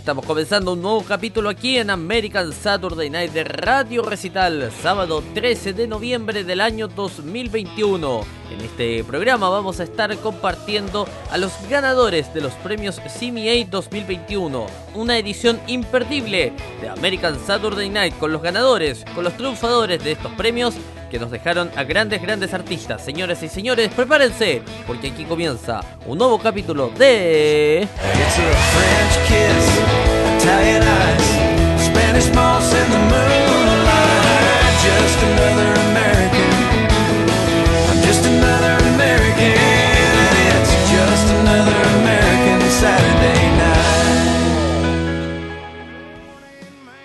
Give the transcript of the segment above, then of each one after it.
Estamos comenzando un nuevo capítulo aquí en American Saturday Night de Radio Recital, sábado 13 de noviembre del año 2021. En este programa vamos a estar compartiendo a los ganadores de los premios CMA 2021, una edición imperdible de American Saturday Night con los ganadores, con los triunfadores de estos premios que nos dejaron a grandes, grandes artistas. Señoras y señores, prepárense, porque aquí comienza un nuevo capítulo de...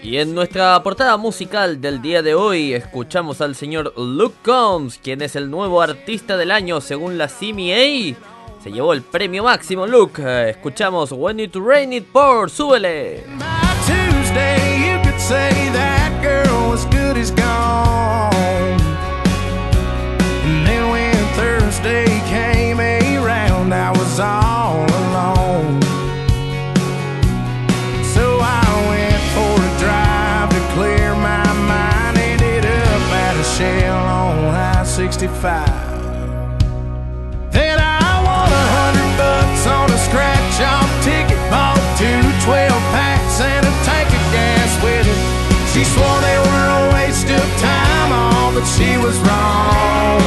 Y en nuestra portada musical del día de hoy escuchamos al señor Luke Combs, quien es el nuevo artista del año según la CMA. Se llevó el premio máximo, Luke. Escuchamos When It Rain It Pour, súbele. But she was wrong.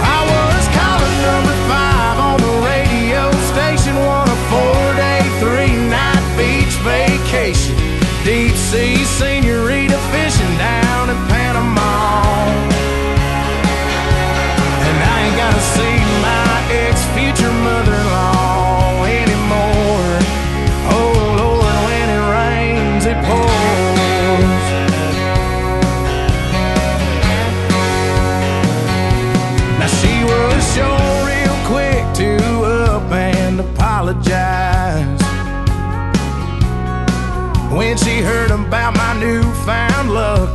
I was calling number five on the radio station, won a four day, three night beach vacation. Deep sea senorita fishing down in Panama.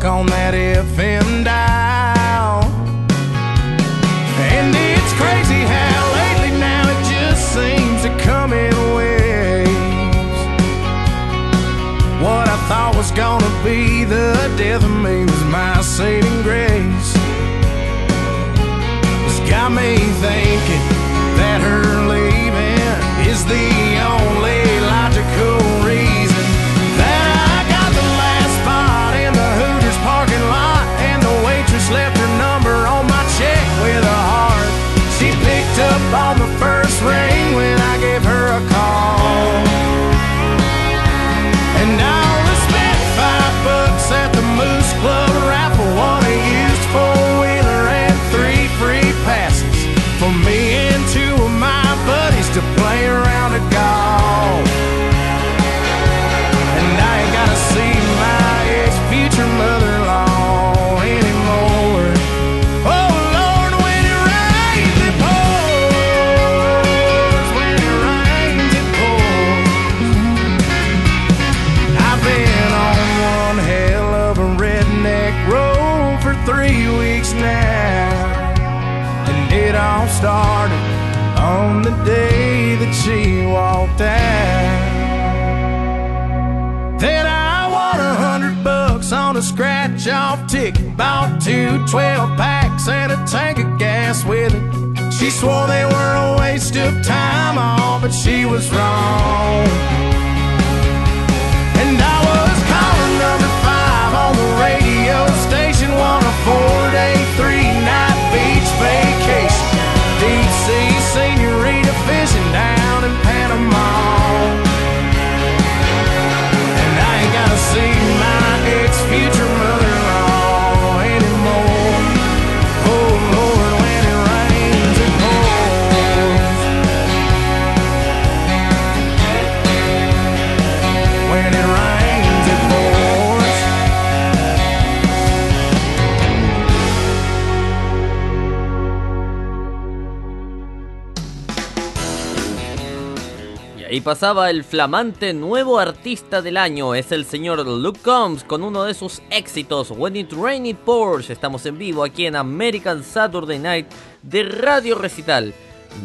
On that FM started on the day that she walked out. Then I won a hundred bucks on a scratch off ticket. Bought two 12 packs and a tank of gas with it. She swore they were a waste of time, all, but she was wrong. And I was calling number five on the radio station, won a four day, senorita fishing down in Panama. And I ain't gotta see my ex future ahí pasaba el flamante nuevo artista del año, es el señor Luke Combs con uno de sus éxitos, When It Rain It Pours. Estamos en vivo aquí en American Saturday Night de Radio Recital.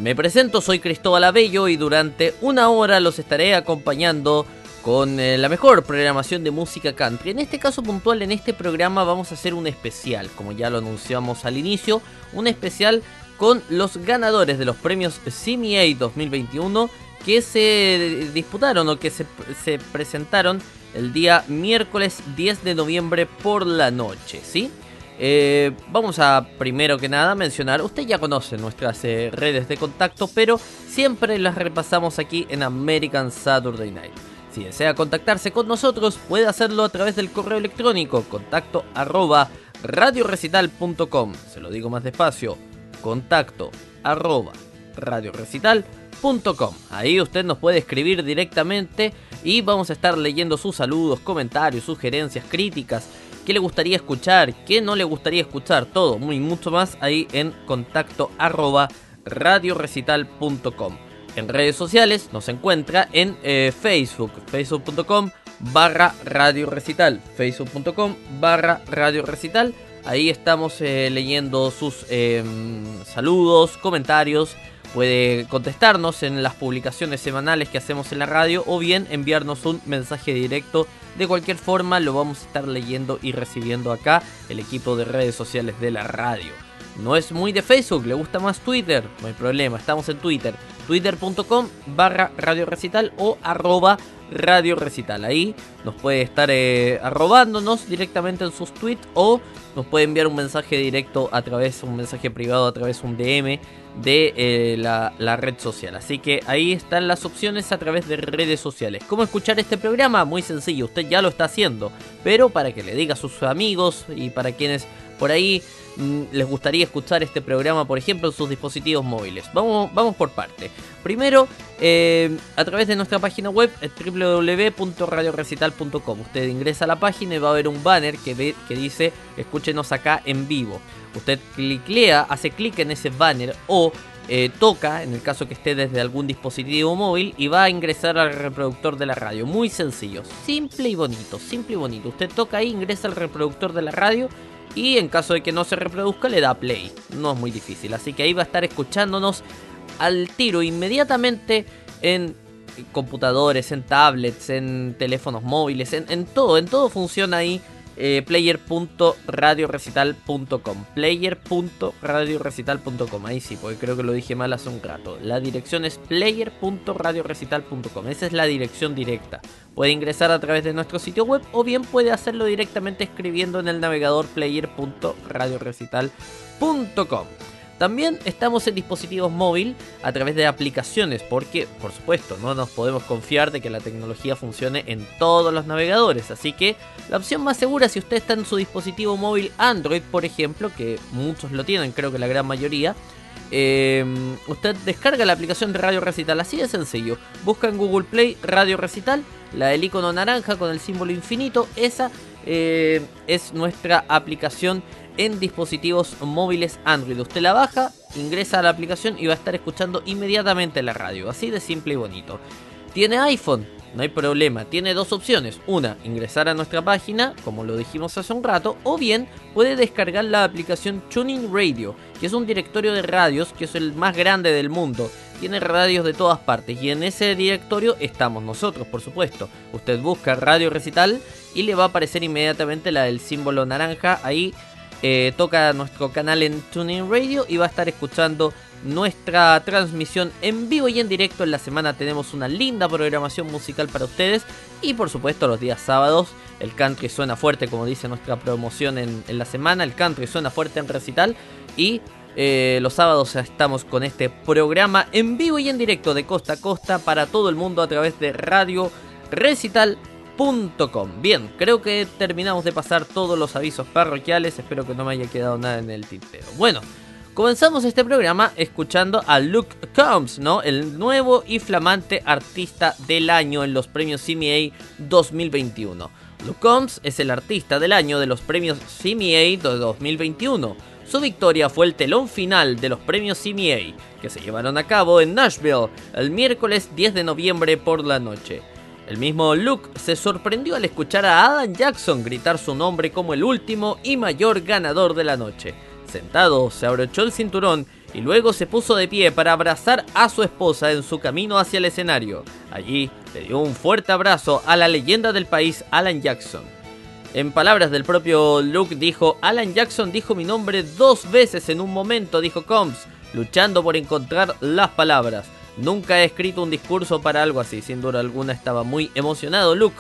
Me presento, soy Cristóbal Abello y durante una hora los estaré acompañando con eh, la mejor programación de música country. En este caso puntual, en este programa vamos a hacer un especial, como ya lo anunciamos al inicio, un especial con los ganadores de los premios CMA 2021 que se disputaron o que se, se presentaron el día miércoles 10 de noviembre por la noche, ¿sí? Eh, vamos a primero que nada mencionar, usted ya conoce nuestras eh, redes de contacto, pero siempre las repasamos aquí en American Saturday Night. Si desea contactarse con nosotros, puede hacerlo a través del correo electrónico contacto arroba radiorecital.com. Se lo digo más despacio, contacto arroba radiorecital.com. Ahí usted nos puede escribir directamente y vamos a estar leyendo sus saludos, comentarios, sugerencias, críticas qué le gustaría escuchar, qué no le gustaría escuchar, todo, muy mucho más ahí en contacto arroba radiorecital.com. En redes sociales nos encuentra en eh, Facebook, facebook.com barra radio recital, facebook.com barra radio recital. Ahí estamos eh, leyendo sus em, saludos, comentarios. Puede contestarnos en las publicaciones semanales que hacemos en la radio o bien enviarnos un mensaje directo de cualquier forma lo vamos a estar leyendo y recibiendo acá el equipo de redes sociales de la radio. No es muy de Facebook, le gusta más Twitter, no hay problema, estamos en Twitter, twitter.com barra radio recital o arroba radio recital. Ahí nos puede estar eh, arrobándonos directamente en sus tweets o nos puede enviar un mensaje directo a través, un mensaje privado a través de un DM de la, la, red social. Así que ahí están las opciones a través de redes sociales. ¿Cómo escuchar este programa? Muy sencillo, usted ya lo está haciendo, pero para que le diga a sus amigos y para quienes por ahí les gustaría escuchar este programa, por ejemplo, en sus dispositivos móviles. Vamos, vamos por parte. Primero, eh, a través de nuestra página web www.radiorecital.com. Usted ingresa a la página y va a ver un banner que, ve, que dice escúchenos acá en vivo. Usted cliclea, hace clic en ese banner o eh, toca, en el caso que esté desde algún dispositivo móvil, y va a ingresar al reproductor de la radio. Muy sencillo, simple y bonito, simple y bonito. Usted toca ahí, ingresa al reproductor de la radio y en caso de que no se reproduzca le da play. No es muy difícil, así que ahí va a estar escuchándonos al tiro inmediatamente en computadores, en tablets, en teléfonos móviles, en, todo, en todo funciona ahí eh, player.radiorecital.com player.radiorecital.com ahí sí, porque creo que lo dije mal hace un rato. La dirección es player.radiorecital.com esa es la dirección directa. Puede ingresar a través de nuestro sitio web o bien puede hacerlo directamente escribiendo en el navegador player.radiorecital.com también estamos en dispositivos móviles a través de aplicaciones, porque, por supuesto, no nos podemos confiar de que la tecnología funcione en todos los navegadores. Así que la opción más segura, si usted está en su dispositivo móvil Android, por ejemplo, que muchos lo tienen, creo que la gran mayoría, eh, usted descarga la aplicación de Radio Recital, así de sencillo. Busca en Google Play Radio Recital, la del icono naranja con el símbolo infinito, esa eh, es nuestra aplicación en dispositivos móviles Android. Usted la baja, ingresa a la aplicación y va a estar escuchando inmediatamente la radio. Así de simple y bonito. ¿Tiene iPhone? No hay problema. Tiene dos opciones. Una, ingresar a nuestra página, como lo dijimos hace un rato. O bien, puede descargar la aplicación Tuning Radio, que es un directorio de radios que es el más grande del mundo. Tiene radios de todas partes y en ese directorio estamos nosotros, por supuesto. Usted busca Radio Recital y le va a aparecer inmediatamente la del símbolo naranja ahí eh, toca nuestro canal en Tuning Radio y va a estar escuchando nuestra transmisión en vivo y en directo. En la semana tenemos una linda programación musical para ustedes y por supuesto los días sábados el country suena fuerte como dice nuestra promoción en, la semana. El country suena fuerte en recital y eh, los sábados estamos con este programa en vivo y en directo de costa a costa para todo el mundo a través de Radio Recital Bien, creo que terminamos de pasar todos los avisos parroquiales. Espero que no me haya quedado nada en el tintero. Bueno, comenzamos este programa escuchando a Luke Combs, ¿no? El nuevo y flamante artista del año en los premios CMA 2021. Luke Combs es el artista del año de los premios CMA de 2021. Su victoria fue el telón final de los premios CMA, que se llevaron a cabo en Nashville el miércoles 10 de noviembre por la noche. El mismo Luke se sorprendió al escuchar a Adam Jackson gritar su nombre como el último y mayor ganador de la noche. Sentado, se abrochó el cinturón y luego se puso de pie para abrazar a su esposa en su camino hacia el escenario. Allí le dio un fuerte abrazo a la leyenda del país Alan Jackson. En palabras del propio Luke dijo, Alan Jackson dijo mi nombre dos veces en un momento, dijo Combs, luchando por encontrar las palabras. Nunca he escrito un discurso para algo así, sin duda alguna estaba muy emocionado Luke.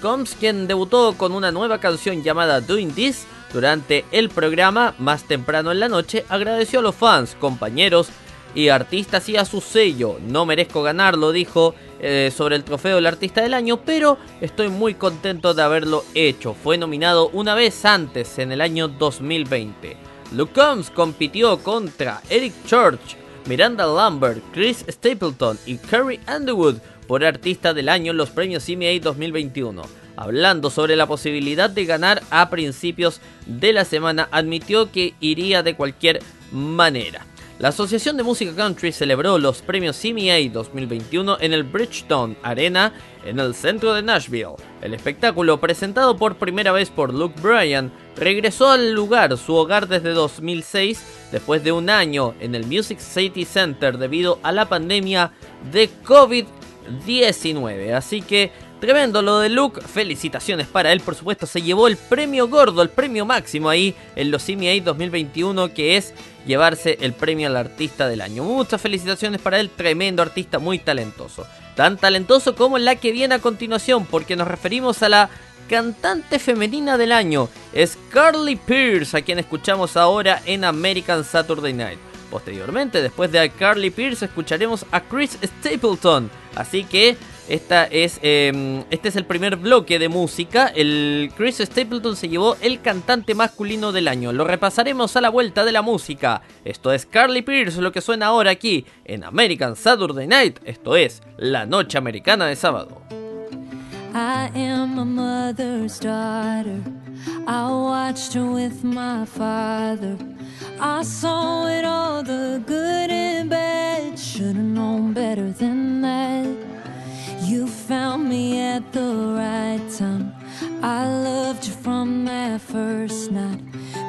Combs, quien debutó con una nueva canción llamada Doing This durante el programa más temprano en la noche, agradeció a los fans, compañeros y artistas y a su sello. No merezco ganarlo, dijo eh, sobre el trofeo del artista del año, pero estoy muy contento de haberlo hecho. Fue nominado una vez antes, en el año 2020. Luke Combs compitió contra Eric Church, Miranda Lambert, Chris Stapleton y Kerry Underwood por Artista del Año en los premios CMA 2021. Hablando sobre la posibilidad de ganar a principios de la semana, admitió que iría de cualquier manera. La Asociación de Música Country celebró los premios CMA 2021 en el Bridgestone Arena en el centro de Nashville. El espectáculo, presentado por primera vez por Luke Bryan, regresó al lugar, su hogar desde 2006, después de un año en el Music City Center debido a la pandemia de COVID-19. Así que Tremendo lo de Luke, felicitaciones para él, por supuesto, se llevó el premio gordo, el premio máximo ahí en los CMA 2021, que es llevarse el premio al artista del año. Muchas felicitaciones para él, tremendo artista, muy talentoso. Tan talentoso como la que viene a continuación, porque nos referimos a la cantante femenina del año, es Carly Pierce, a quien escuchamos ahora en American Saturday Night. Posteriormente, después de Carly Pierce, escucharemos a Chris Stapleton. Así que esta es, em, este es el primer bloque de música. El Chris Stapleton se llevó el cantante masculino del año. Lo repasaremos a la vuelta de la música. Esto es Carly Pierce, lo que suena ahora aquí en American Saturday Night. Esto es La Noche Americana de Sábado. You found me at the right time. I loved you from that first night.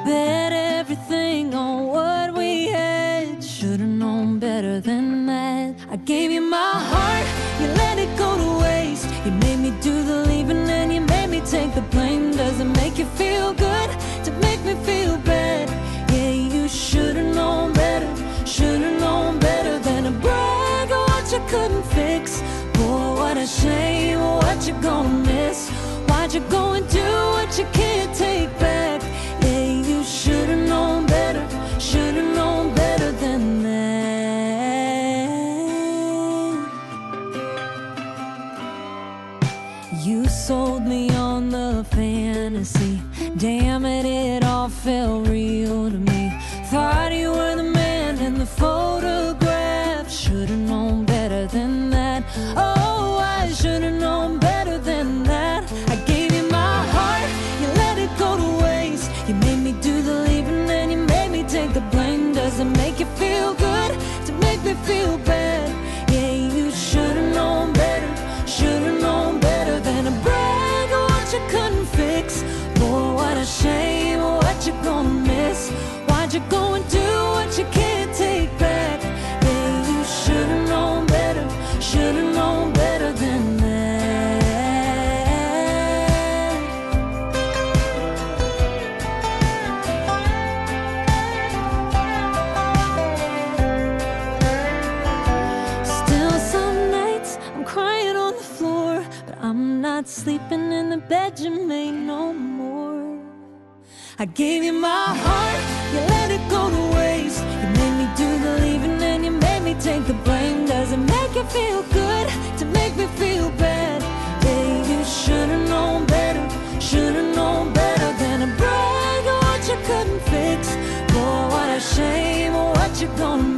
Bet everything on what we had. Should've known better than that. I gave you my heart, you let it go to waste. You made me do the leaving and you made me take the blame. Does it make you feel good gonna miss? Why'd you go and do what you can't take sleeping in the bed you made no more. I gave you my heart, you let it go to waste. You made me do the leaving and you made me take the blame. Does it make you feel good to make me feel bad? Yeah, you should've known better, should've known better than to brag on what you couldn't fix. Boy, what a shame, what you gonna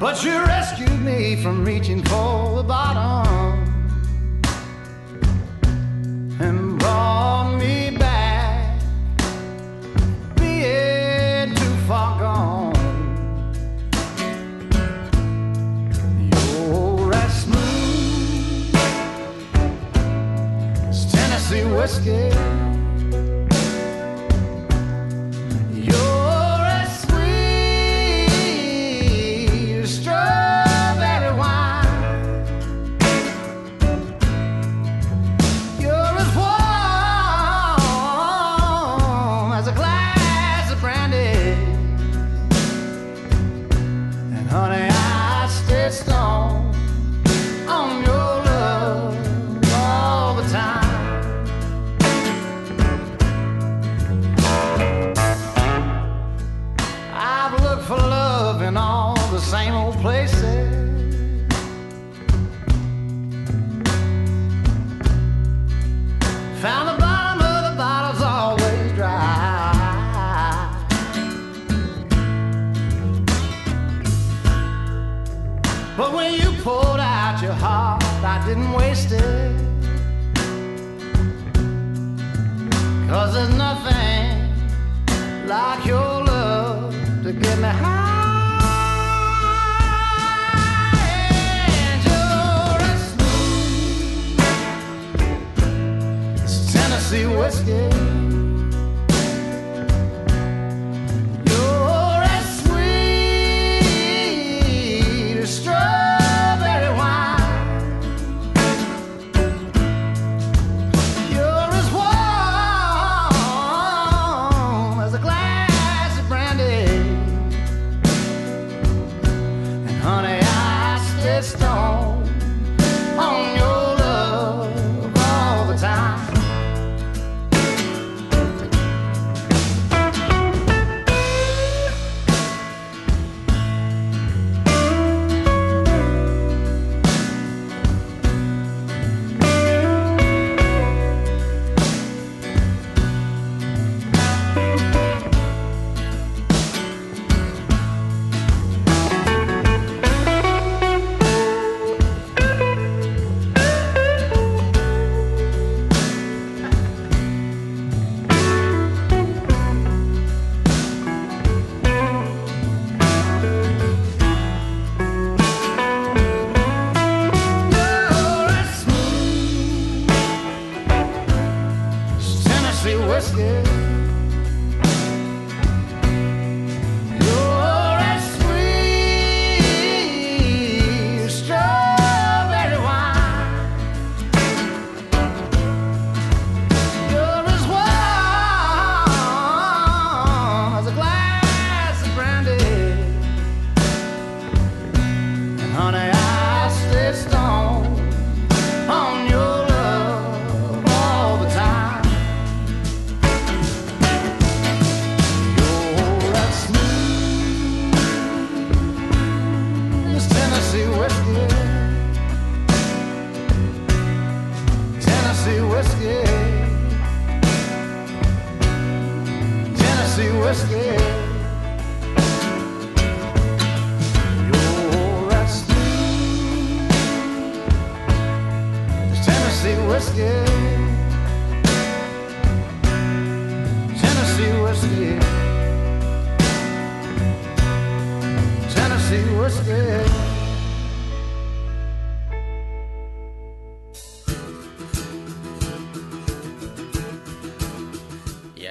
But you rescued me from reaching for the bottom and brought me back, being too far gone. Your ass smooth Tennessee whiskey.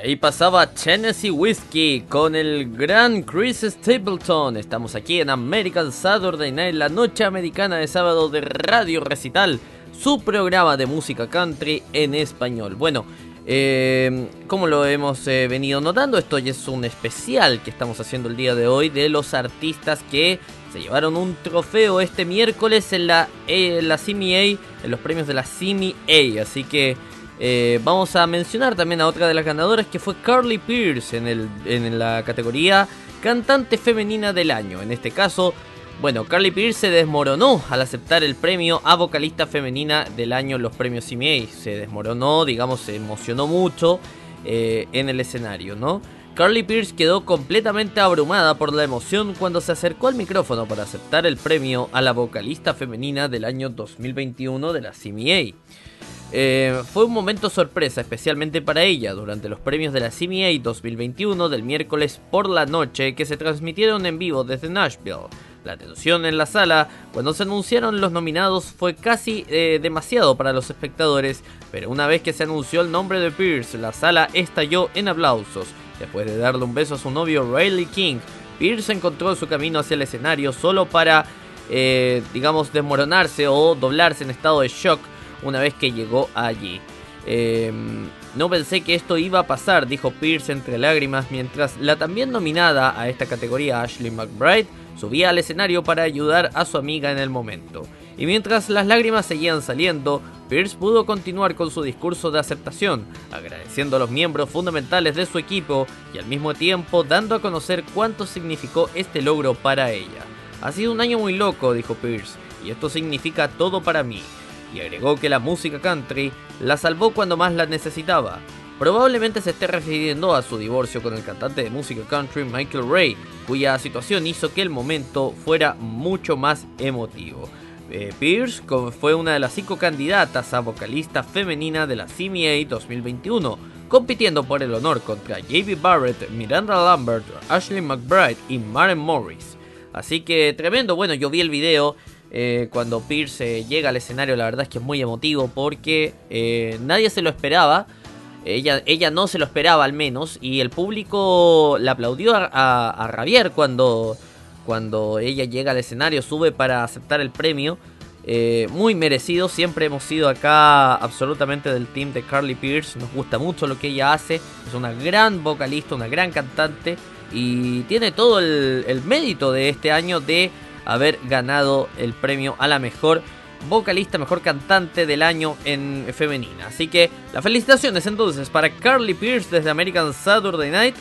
Ahí pasaba Tennessee Whiskey con el gran Chris Stapleton. Estamos aquí en American Saturday Night, la noche americana de sábado de Radio Recital, su programa de música country en español. Bueno, eh, como lo hemos eh, venido notando, esto ya es un especial que estamos haciendo el día de hoy de los artistas que se llevaron un trofeo este miércoles en la, eh, en en los premios de la CIMI-A. Así que eh, vamos a mencionar también a otra de las ganadoras que fue Carly Pierce en, el, en la categoría Cantante Femenina del Año. En este caso, bueno, Carly Pierce se desmoronó al aceptar el premio a vocalista femenina del año en los premios CMA. Se desmoronó, digamos, se emocionó mucho eh, en el escenario, ¿no? Carly Pierce quedó completamente abrumada por la emoción cuando se acercó al micrófono para aceptar el premio a la vocalista femenina del año 2021 de la CMA. Eh, fue un momento sorpresa, especialmente para ella, durante los premios de la CMA 2021 del miércoles por la noche que se transmitieron en vivo desde Nashville. La tensión en la sala cuando se anunciaron los nominados fue casi eh, demasiado para los espectadores, pero una vez que se anunció el nombre de Pierce, la sala estalló en aplausos. Después de darle un beso a su novio Riley King, Pierce encontró su camino hacia el escenario solo para, eh, digamos, desmoronarse o doblarse en estado de shock una vez que llegó allí. Eh, no pensé que esto iba a pasar, dijo Pierce entre lágrimas, mientras la también nominada a esta categoría Ashley McBride subía al escenario para ayudar a su amiga en el momento. Y mientras las lágrimas seguían saliendo, Pierce pudo continuar con su discurso de aceptación, agradeciendo a los miembros fundamentales de su equipo y al mismo tiempo dando a conocer cuánto significó este logro para ella. Ha sido un año muy loco, dijo Pierce, y esto significa todo para mí. Y agregó que la música country la salvó cuando más la necesitaba. Probablemente se esté refiriendo a su divorcio con el cantante de música country Michael Ray, cuya situación hizo que el momento fuera mucho más emotivo. Eh, Pierce fue una de las cinco candidatas a vocalista femenina de la CMA 2021, compitiendo por el honor contra J.B. Barrett, Miranda Lambert, Ashley McBride y Maren Morris. Así que tremendo, bueno, yo vi el video eh, cuando Pierce llega al escenario, la verdad es que es muy emotivo porque eh, nadie se lo esperaba. Ella, ella no se lo esperaba al menos y el público la aplaudió a, a, a rabiar cuando, cuando ella llega al escenario, sube para aceptar el premio. Eh, muy merecido, siempre hemos sido acá absolutamente del team de Carly Pierce, nos gusta mucho lo que ella hace, es una gran vocalista, una gran cantante y tiene todo el, el mérito de este año de haber ganado el premio a la mejor vocalista, mejor cantante del año en femenina. Así que las felicitaciones entonces para Carly Pierce desde American Saturday Night.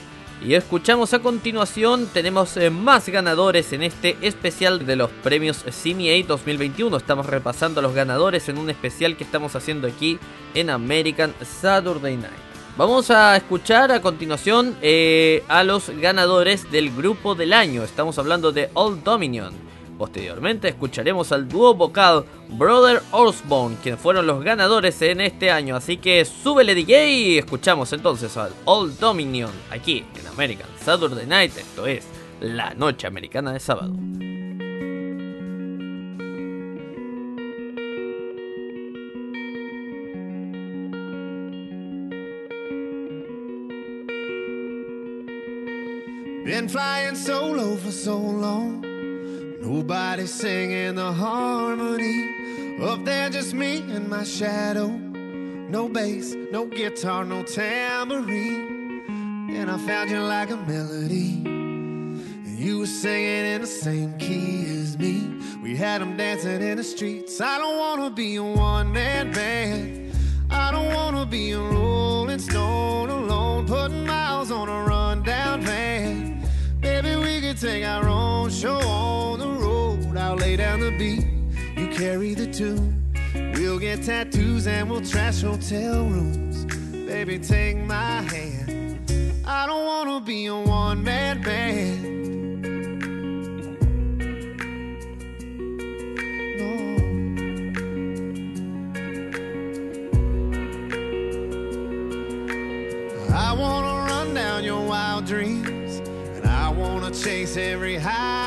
Y escuchamos a continuación, tenemos eh, más ganadores en este especial de los premios CMA 2021. Estamos repasando a los ganadores en un especial que estamos haciendo aquí en American Saturday Night. Vamos a escuchar a continuación eh, a los ganadores del grupo del año. Estamos hablando de Old Dominion. Posteriormente escucharemos al dúo vocal Brother Osborne, quienes fueron los ganadores en este año. Así que súbele DJ y escuchamos entonces al Old Dominion aquí en American Saturday Night. Esto es la noche americana de sábado. Been flying solo for so long. Nobody singing the harmony. Up there, just me and my shadow. No bass, no guitar, no tambourine. And I found you like a melody. And you were singing in the same key as me. We had them dancing in the streets. I don't wanna be a one man band. I don't wanna be a rolling stone alone, putting miles on a rundown van. Baby, we could take our own show on lay down the beat, you carry the tune. We'll get tattoos and we'll trash hotel rooms. Baby, take my hand. I don't wanna be a one man band. I wanna run down your wild dreams, and I wanna chase every high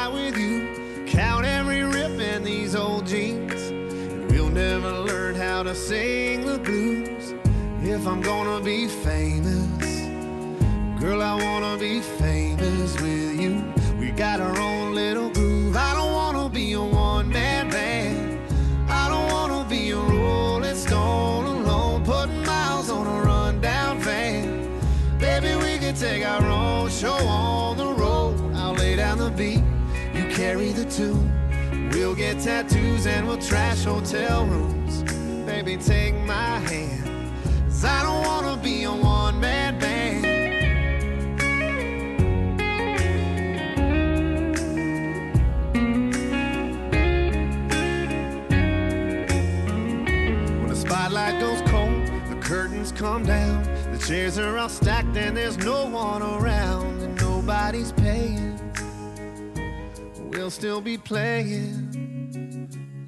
how to sing the blues. If I'm gonna be famous, girl, I wanna be famous with you. We got our own little groove. I don't wanna be a one man band. I don't wanna be a rolling stone alone, putting miles on a rundown van. Baby, we could take our own show on the road. I'll lay down the beat, you carry the tune. We'll get tattoos and we'll trash hotel rooms. Baby, take my hand. Cause I don't wanna be a one man band. When the spotlight goes cold, the curtains come down. The chairs are all stacked and there's no one around, and nobody's paying. We'll still be playing.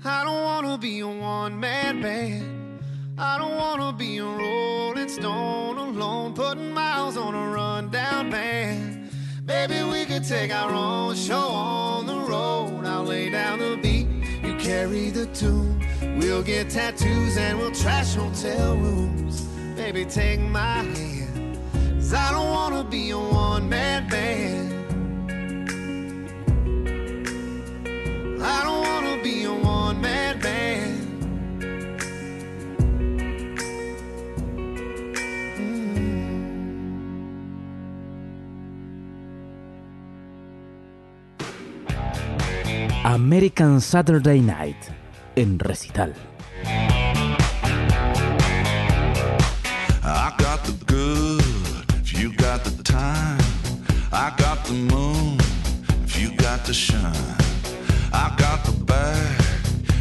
I don't wanna be a one man band. I don't wanna be a rolling stone alone, putting miles on a rundown band. Baby, we could take our own show on the road. I'll lay down the beat, you carry the tune. We'll get tattoos and we'll trash hotel rooms. Baby, take my hand. Cause I don't wanna be a one man band. I don't wanna be a one man band. Mm. American Saturday Night en recital. I got the good, if you got the time. I got the moon, if you got the shine. I got the bag,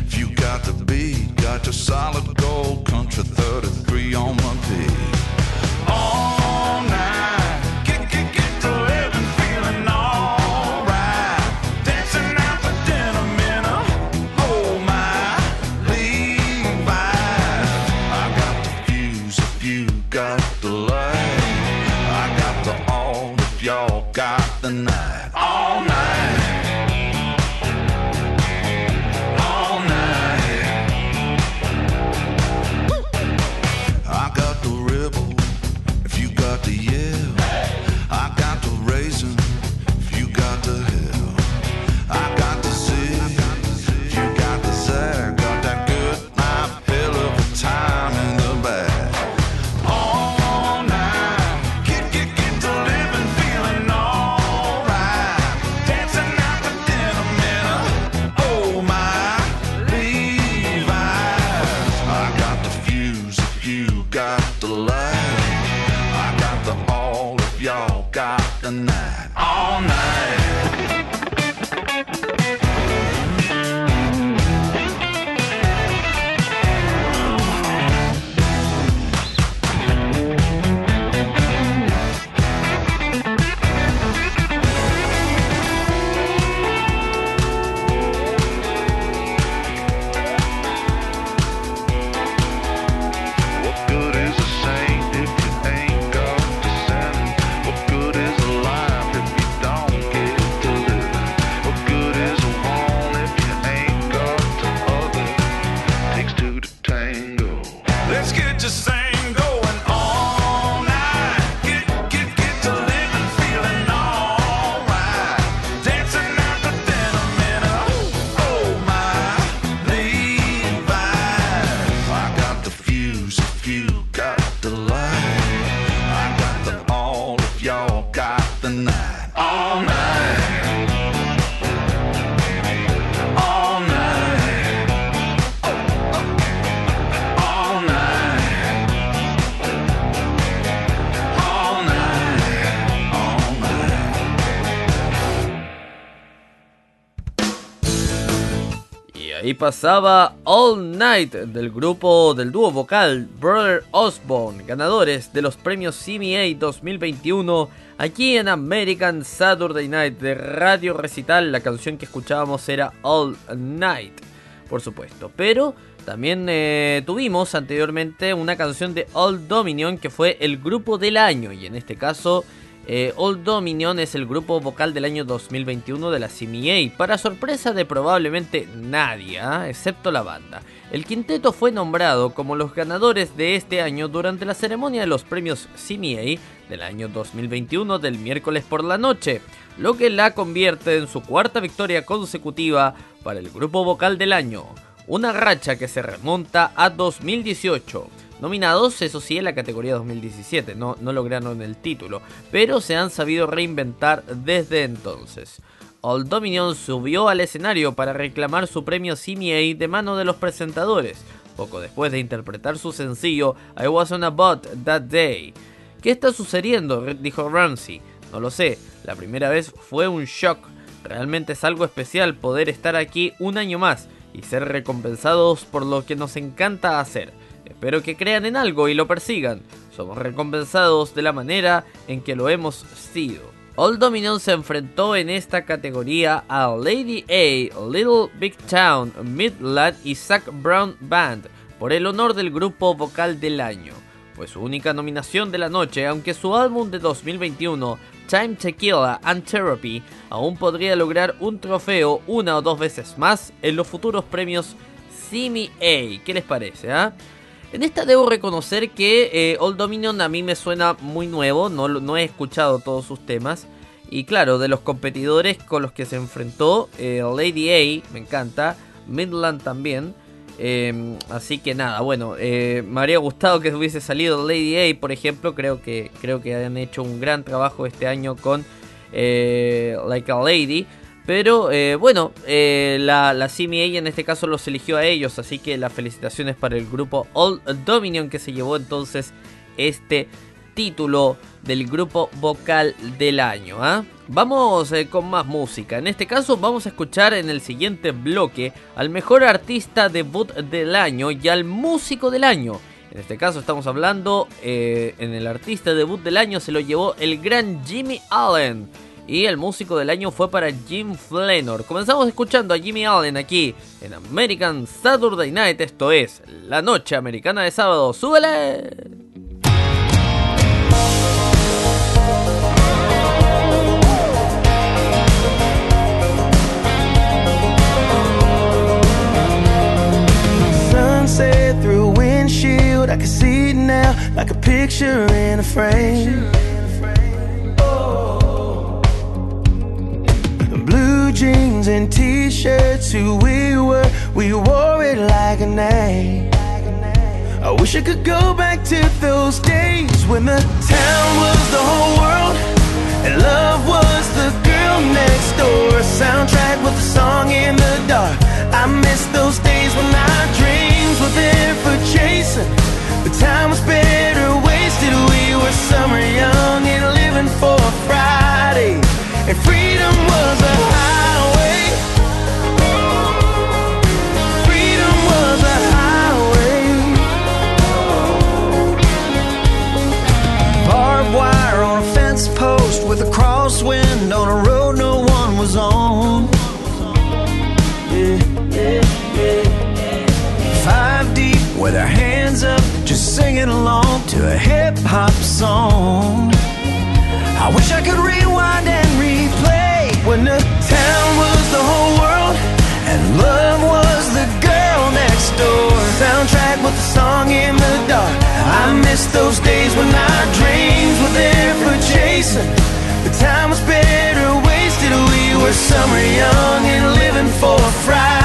if you got the beat. Got your solid gold country 33 on my beat. All night, ahí pasaba All Night del grupo del dúo vocal Brother Osborne, ganadores de los premios CMA 2021 aquí en American Saturday Night de Radio Recital. La canción que escuchábamos era All Night, por supuesto. Pero también eh, tuvimos anteriormente una canción de Old Dominion que fue el grupo del año y en este caso eh, Old Dominion es el grupo vocal del año 2021 de la CMA, para sorpresa de probablemente nadie, ¿ah? excepto la banda. El quinteto fue nombrado como los ganadores de este año durante la ceremonia de los premios CMA del año 2021 del miércoles por la noche, lo que la convierte en su cuarta victoria consecutiva para el grupo vocal del año, una racha que se remonta a 2018 nominados, eso sí, en la categoría 2017, no, lograron el título, pero se han sabido reinventar desde entonces. Old Dominion subió al escenario para reclamar su premio CMA de mano de los presentadores, poco después de interpretar su sencillo I Wasn't About That Day. ¿Qué está sucediendo? dijo Ramsey. No lo sé, la primera vez fue un shock. Realmente es algo especial poder estar aquí un año más y ser recompensados por lo que nos encanta hacer. Espero que crean en algo y lo persigan. Somos recompensados de la manera en que lo hemos sido. Old Dominion se enfrentó en esta categoría a Lady A, Little Big Town, Midland y Zac Brown Band por el honor del grupo vocal del año. Fue su única nominación de la noche, aunque su álbum de 2021, Time Tequila and Therapy, aún podría lograr un trofeo una o dos veces más en los futuros premios CMA. ¿Qué les parece? ah? En esta debo reconocer que eh, Old Dominion a mí me suena muy nuevo, no, no he escuchado todos sus temas. Y claro, de los competidores con los que se enfrentó, eh, Lady A me encanta, Midland también. eh, así que nada, bueno, eh, me habría gustado que hubiese salido Lady A, por ejemplo. Creo que, creo que han hecho un gran trabajo este año con Like a Lady. Pero eh, bueno, eh, la, la CMA en este caso los eligió a ellos, así que las felicitaciones para el grupo Old Dominion que se llevó entonces este título del grupo vocal del año. ¿ah? Vamos eh, con más música. En este caso vamos a escuchar en el siguiente bloque al mejor artista debut del año y al músico del año. En este caso estamos hablando en el artista debut del año se lo llevó el gran Jimmy Allen. Y el músico del año fue para Jim Flenor. Comenzamos escuchando a Jimmy Allen aquí en American Saturday Night. Esto es la noche americana de sábado. ¡Súbele! Blue jeans and t-shirts, who we were, we wore it like a name. I wish I could go back to those days when the town was the whole world and love was the girl next door. Soundtrack with a song in the dark. I miss those days when our dreams were there for chasing. The time was better wasted. We were summer young and living for a Friday.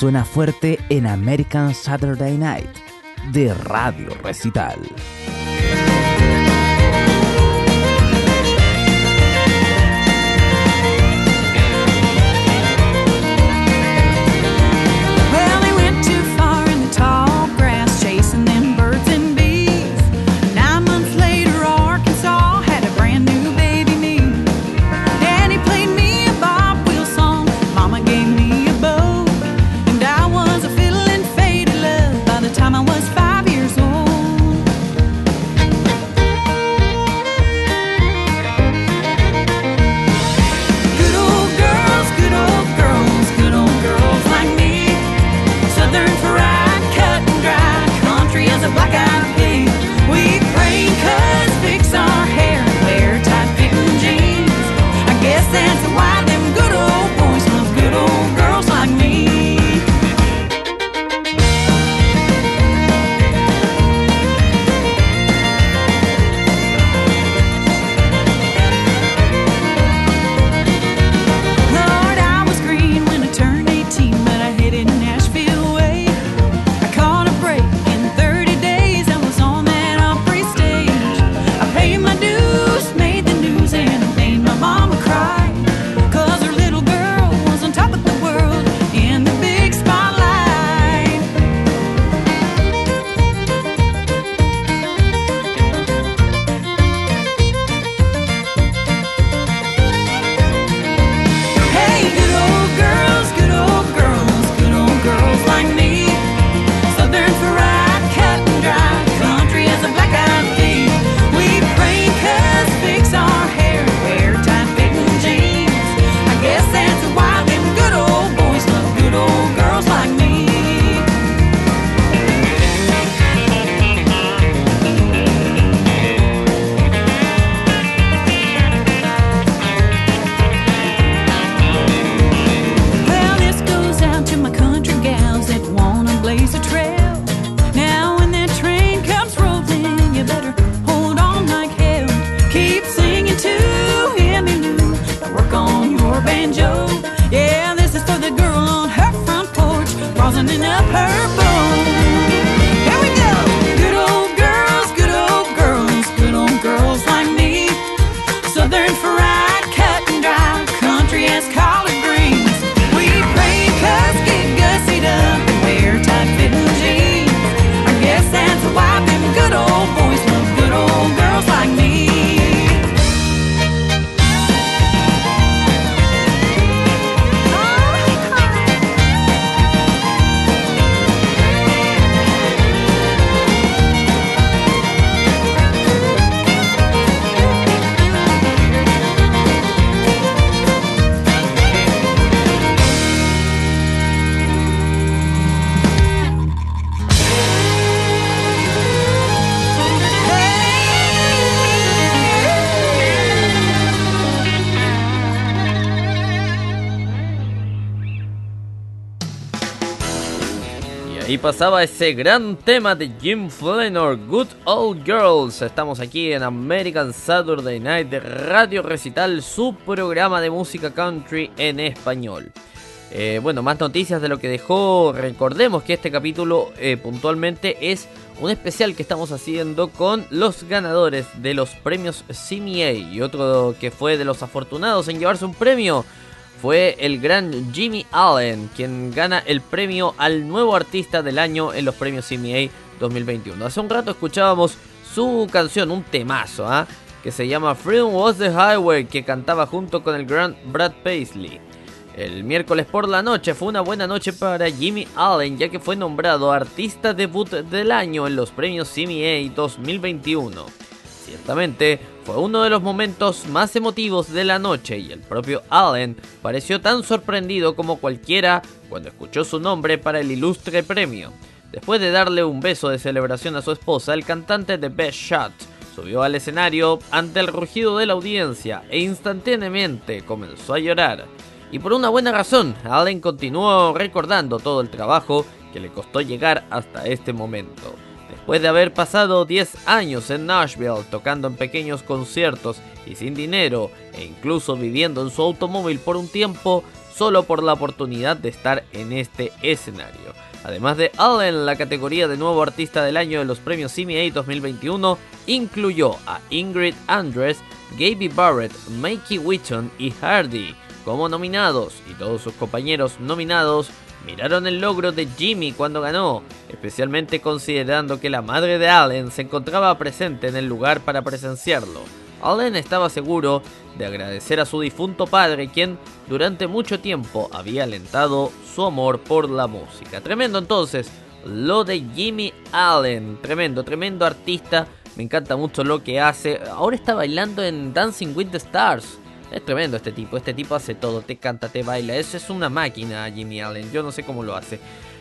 Suena fuerte en American Saturday Night de Radio Recital. Pasaba ese gran tema de Jim Flanor, Good Old Girls. Estamos aquí en American Saturday Night de Radio Recital, su programa de música country en español. Eh, bueno, más noticias de lo que dejó. Recordemos que este capítulo eh, puntualmente es un especial que estamos haciendo con los ganadores de los premios CMA. Y otro que fue de los afortunados en llevarse un premio fue el gran Jimmy Allen, quien gana el premio al nuevo artista del año en los premios CMA 2021. Hace un rato escuchábamos su canción, un temazo, ¿ah? que se llama Freedom Was the Highway, que cantaba junto con el gran Brad Paisley. El miércoles por la noche fue una buena noche para Jimmy Allen, ya que fue nombrado artista debut del año en los premios CMA 2021. Ciertamente, fue uno de los momentos más emotivos de la noche y el propio Allen pareció tan sorprendido como cualquiera cuando escuchó su nombre para el ilustre premio. Después de darle un beso de celebración a su esposa, el cantante de Best Shot subió al escenario ante el rugido de la audiencia e instantáneamente comenzó a llorar. Y por una buena razón, Allen continuó recordando todo el trabajo que le costó llegar hasta este momento. Después de haber pasado 10 años en Nashville tocando en pequeños conciertos y sin dinero e incluso viviendo en su automóvil por un tiempo, solo por la oportunidad de estar en este escenario. Además de Allen, la categoría de nuevo artista del año de los premios CMA 2021 incluyó a Ingrid Andress, Gaby Barrett, Mikey Witton y Hardy como nominados y todos sus compañeros nominados miraron el logro de Jimmy cuando ganó, especialmente considerando que la madre de Allen se encontraba presente en el lugar para presenciarlo. Allen estaba seguro de agradecer a su difunto padre, quien durante mucho tiempo había alentado su amor por la música. Tremendo entonces, lo de Jimmy Allen, tremendo, tremendo artista, me encanta mucho lo que hace. Ahora está bailando en Dancing with the Stars. Es tremendo este tipo, este tipo hace todo, te canta, te baila, eso es una máquina Jimmy Allen, yo no sé cómo lo hace.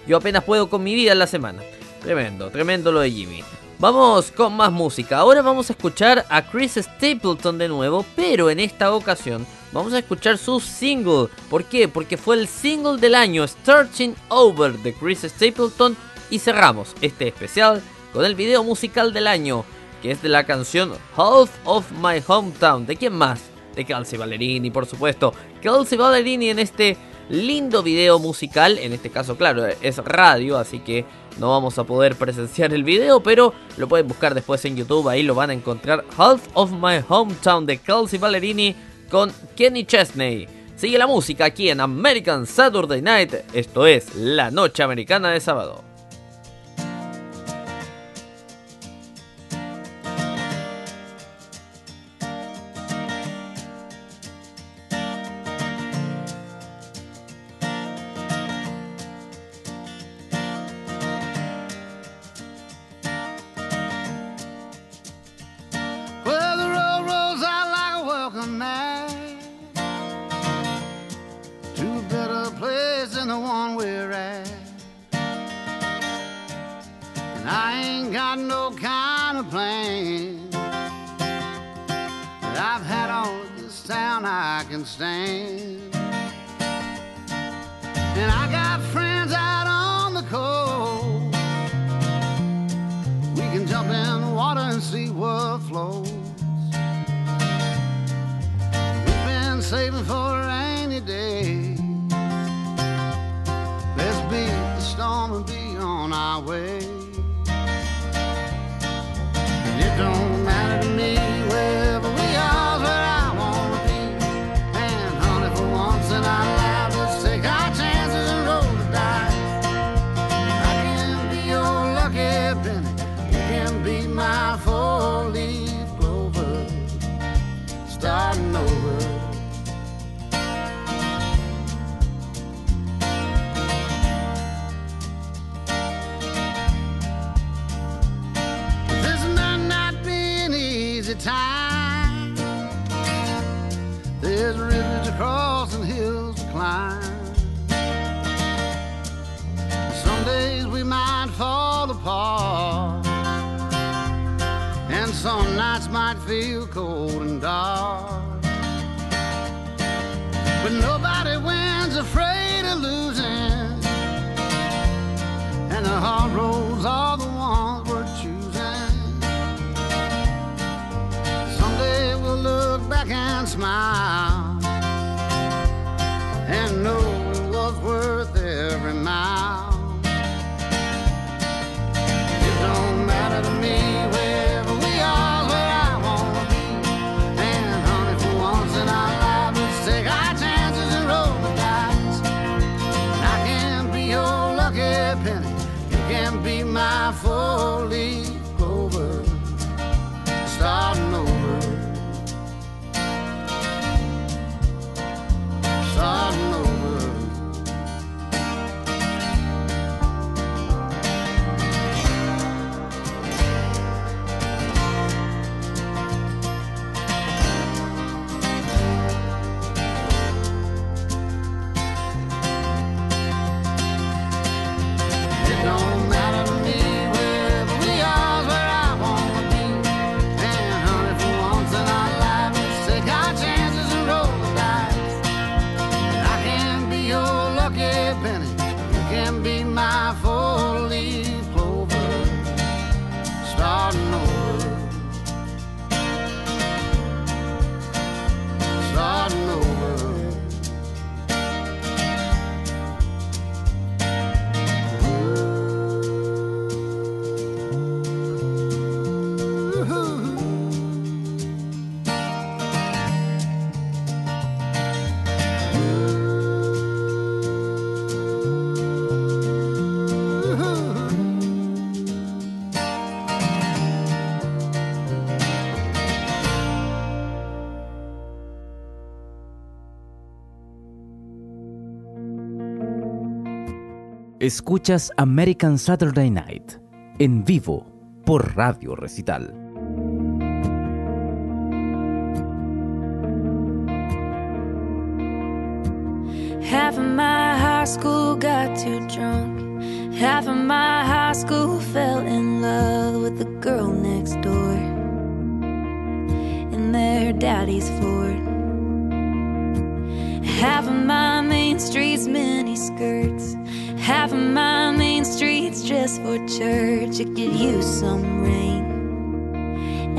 Yo apenas puedo con mi vida en la semana. Tremendo, tremendo lo de Jimmy. Vamos con más música. Ahora vamos a escuchar a Chris Stapleton de nuevo, pero en esta ocasión vamos a escuchar su single. ¿Por qué? Porque fue el single del año Starting Over de Chris Stapleton y cerramos este especial con el video musical del año, que es de la canción Half of My Hometown. ¿De quién más? De Kelsey Ballerini, por supuesto. Kelsey Ballerini en este lindo video musical, en este caso, claro, es radio, así que no vamos a poder presenciar el video, pero lo pueden buscar después en YouTube, ahí lo van a encontrar. Half of My Hometown de Kelsey Ballerini con Kenny Chesney. Sigue la música aquí en American Saturday Night, esto es la noche americana de sábado. Time. There's rivers to cross and hills to climb. Some days we might fall apart, and some nights might feel cold and dark. But nobody wins afraid of losing, and the hard roads Escuchas American Saturday Night en vivo por Radio Recital. Half of my high school got too drunk. Half of my high school fell Of my main street's just for church. It could use some rain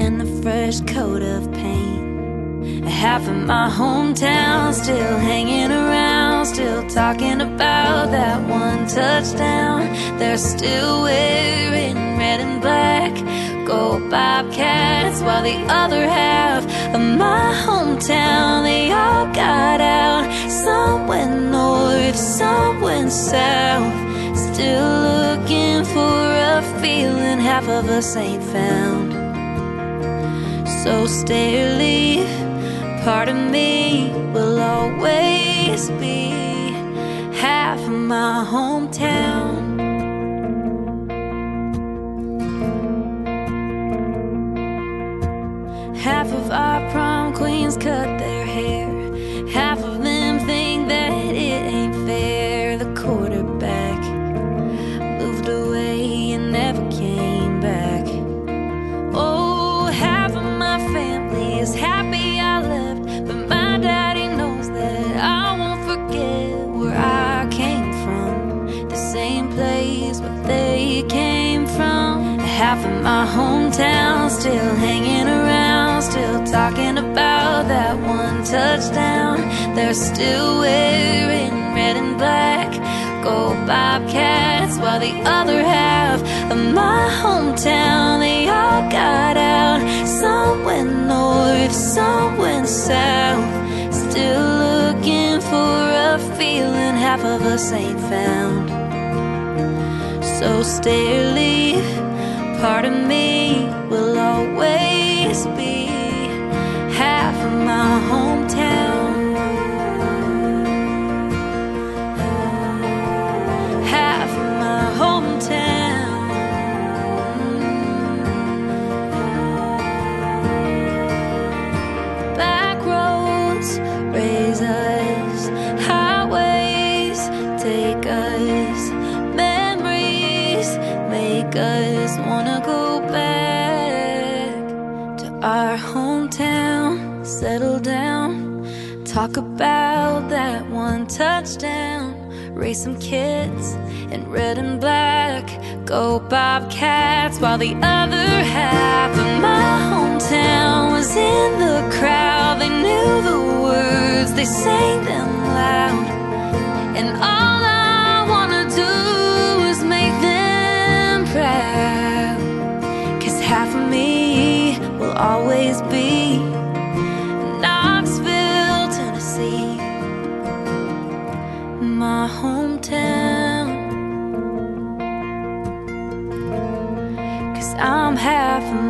and a fresh coat of paint. Half of my hometown still hanging around, still talking about that one touchdown. They're still wearing red and black, go Bobcats, while the other half of my hometown they all got out. Some went north, some went south, still looking for a feeling half of us ain't found. So stay or leave. Part of me will always be half of my hometown. Talking about that one touchdown. They're still wearing red and black. Go Bobcats, while the other half of my hometown they all got out. Some went north, some went south. Still looking for a feeling half of us ain't found. So stay or leave. Part of me will always be my hometown. Talk about that one touchdown, raise some kids in red and black, go Bobcats, while the other half of my hometown was in the crowd. They knew the words, they sang them loud, and all I wanna do is make them proud. Cause half of me will always be half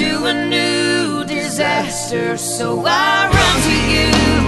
into a new disaster. So I run to you,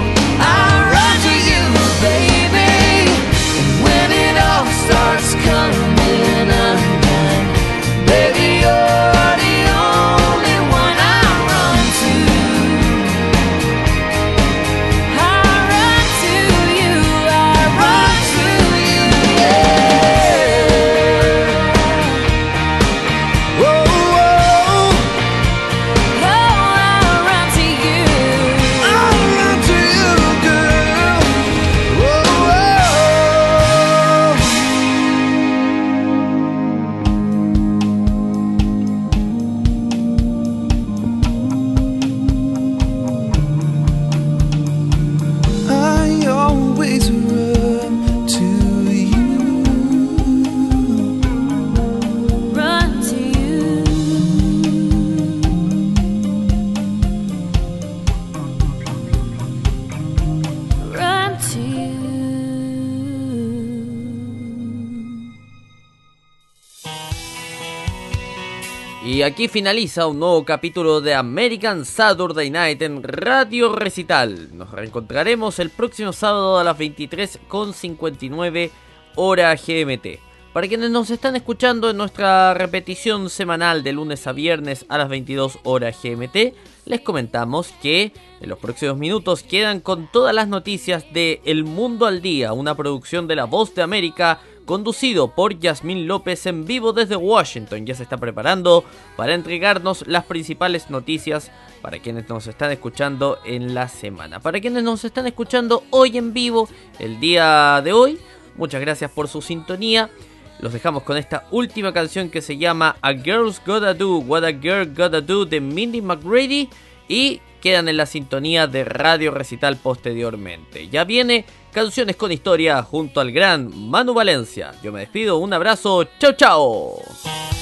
Y aquí finaliza un nuevo capítulo de American Saturday Night en Radio Recital. Nos reencontraremos el próximo sábado a las 23.59 hora GMT. Para quienes nos están escuchando en nuestra repetición semanal de lunes a viernes a las 22 horas GMT, les comentamos que en los próximos minutos quedan con todas las noticias de El Mundo al Día, una producción de La Voz de América conducido por Yasmín López en vivo desde Washington. Ya se está preparando para entregarnos las principales noticias para quienes nos están escuchando en la semana. Para quienes nos están escuchando hoy en vivo, el día de hoy, muchas gracias por su sintonía. Los dejamos con esta última canción que se llama A Girl's Gotta Do, What a Girl Gotta Do de Mindy McGrady y quedan en la sintonía de Radio Recital posteriormente. Ya viene Canciones con Historia junto al gran Manu Valencia. Yo me despido, un abrazo, chao chao.